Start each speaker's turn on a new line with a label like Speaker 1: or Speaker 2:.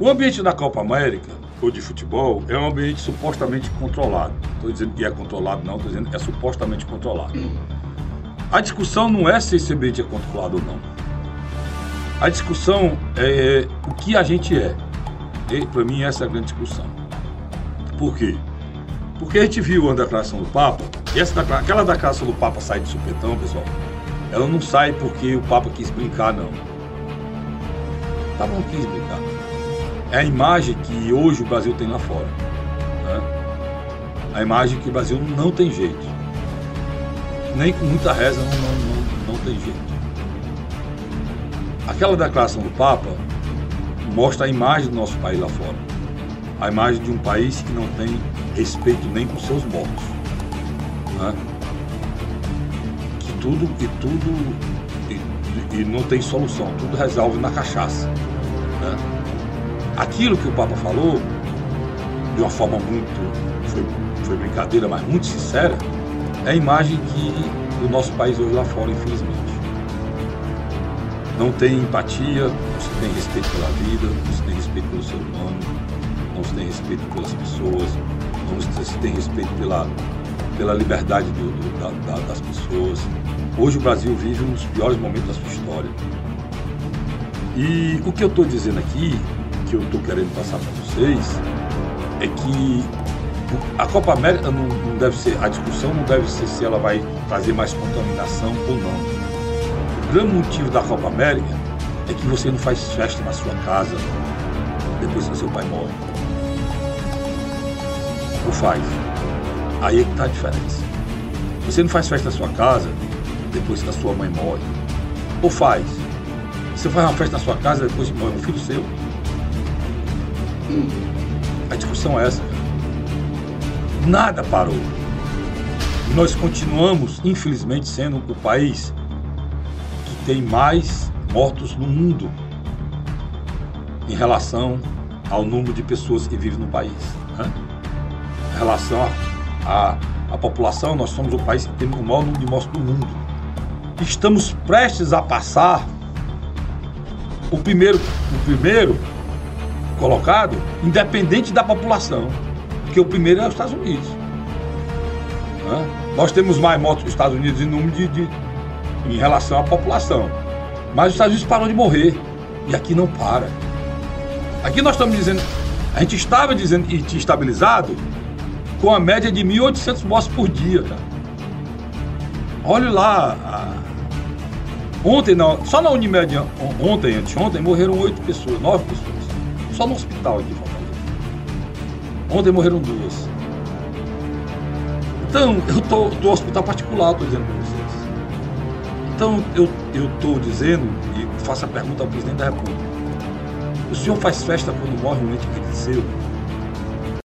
Speaker 1: O ambiente da Copa América, ou de futebol, é um ambiente supostamente controlado. Estou dizendo que é controlado, não, estou dizendo que é supostamente controlado. A discussão não é se esse ambiente é controlado ou não. A discussão é o que a gente é. Para mim, essa é a grande discussão. Por quê? Porque a gente viu a declaração do Papa, e essa, aquela declaração do Papa sai de supetão, pessoal, ela não sai porque o Papa quis brincar, não. O Papa não quis brincar é a imagem que hoje o Brasil tem lá fora. Né? A imagem que o Brasil não tem jeito. Nem com muita reza não, não, não, não tem jeito. Aquela declaração do Papa mostra a imagem do nosso país lá fora. A imagem de um país que não tem respeito nem com seus mortos. Né? Que tudo, e tudo, e, e, não tem solução, tudo resolve na cachaça. Né? Aquilo que o Papa falou, de uma forma muito, foi, foi brincadeira, mas muito sincera, é a imagem que o nosso país hoje lá fora, infelizmente. Não tem empatia, não se tem respeito pela vida, não se tem respeito pelo ser humano, não se tem respeito pelas pessoas, não se tem respeito pela, pela liberdade do, do, da, da, das pessoas. Hoje o Brasil vive um dos piores momentos da sua história. E o que eu estou dizendo aqui que eu estou querendo passar para vocês é que a Copa América não, não, deve ser, a discussão não deve ser se ela vai trazer mais contaminação ou não. O grande motivo da Copa América é que você não faz festa na sua casa depois que seu pai morre. Ou faz. Aí é que está a diferença. Você não faz festa na sua casa depois que a sua mãe morre. Ou faz. Você faz uma festa na sua casa depois que morre um filho seu. A discussão é essa. Nada parou. Nós continuamos, infelizmente, sendo o país que tem mais mortos no mundo em relação ao número de pessoas que vivem no país. Né? Em relação à população, nós somos o país que tem o maior número de mortos do mundo. Estamos prestes a passar o primeiro, o primeiro colocado, independente da população, porque o primeiro é os Estados Unidos. Né? Nós temos mais mortos que os Estados Unidos em número de, de, em relação à população, mas os Estados Unidos parou de morrer e aqui não para. Aqui nós estamos dizendo, a gente estava dizendo e estabilizado com a média de 1.800 mortes por dia, cara. Olha lá, a... ontem, não, só na Unimed, ontem, anteontem, morreram oito pessoas, nove pessoas. Só no hospital aqui. Ontem morreram duas. Então, eu tô do hospital particular, estou dizendo para vocês. Então, eu estou dizendo e faço a pergunta ao presidente da República. O senhor faz festa quando morre um ente querido seu?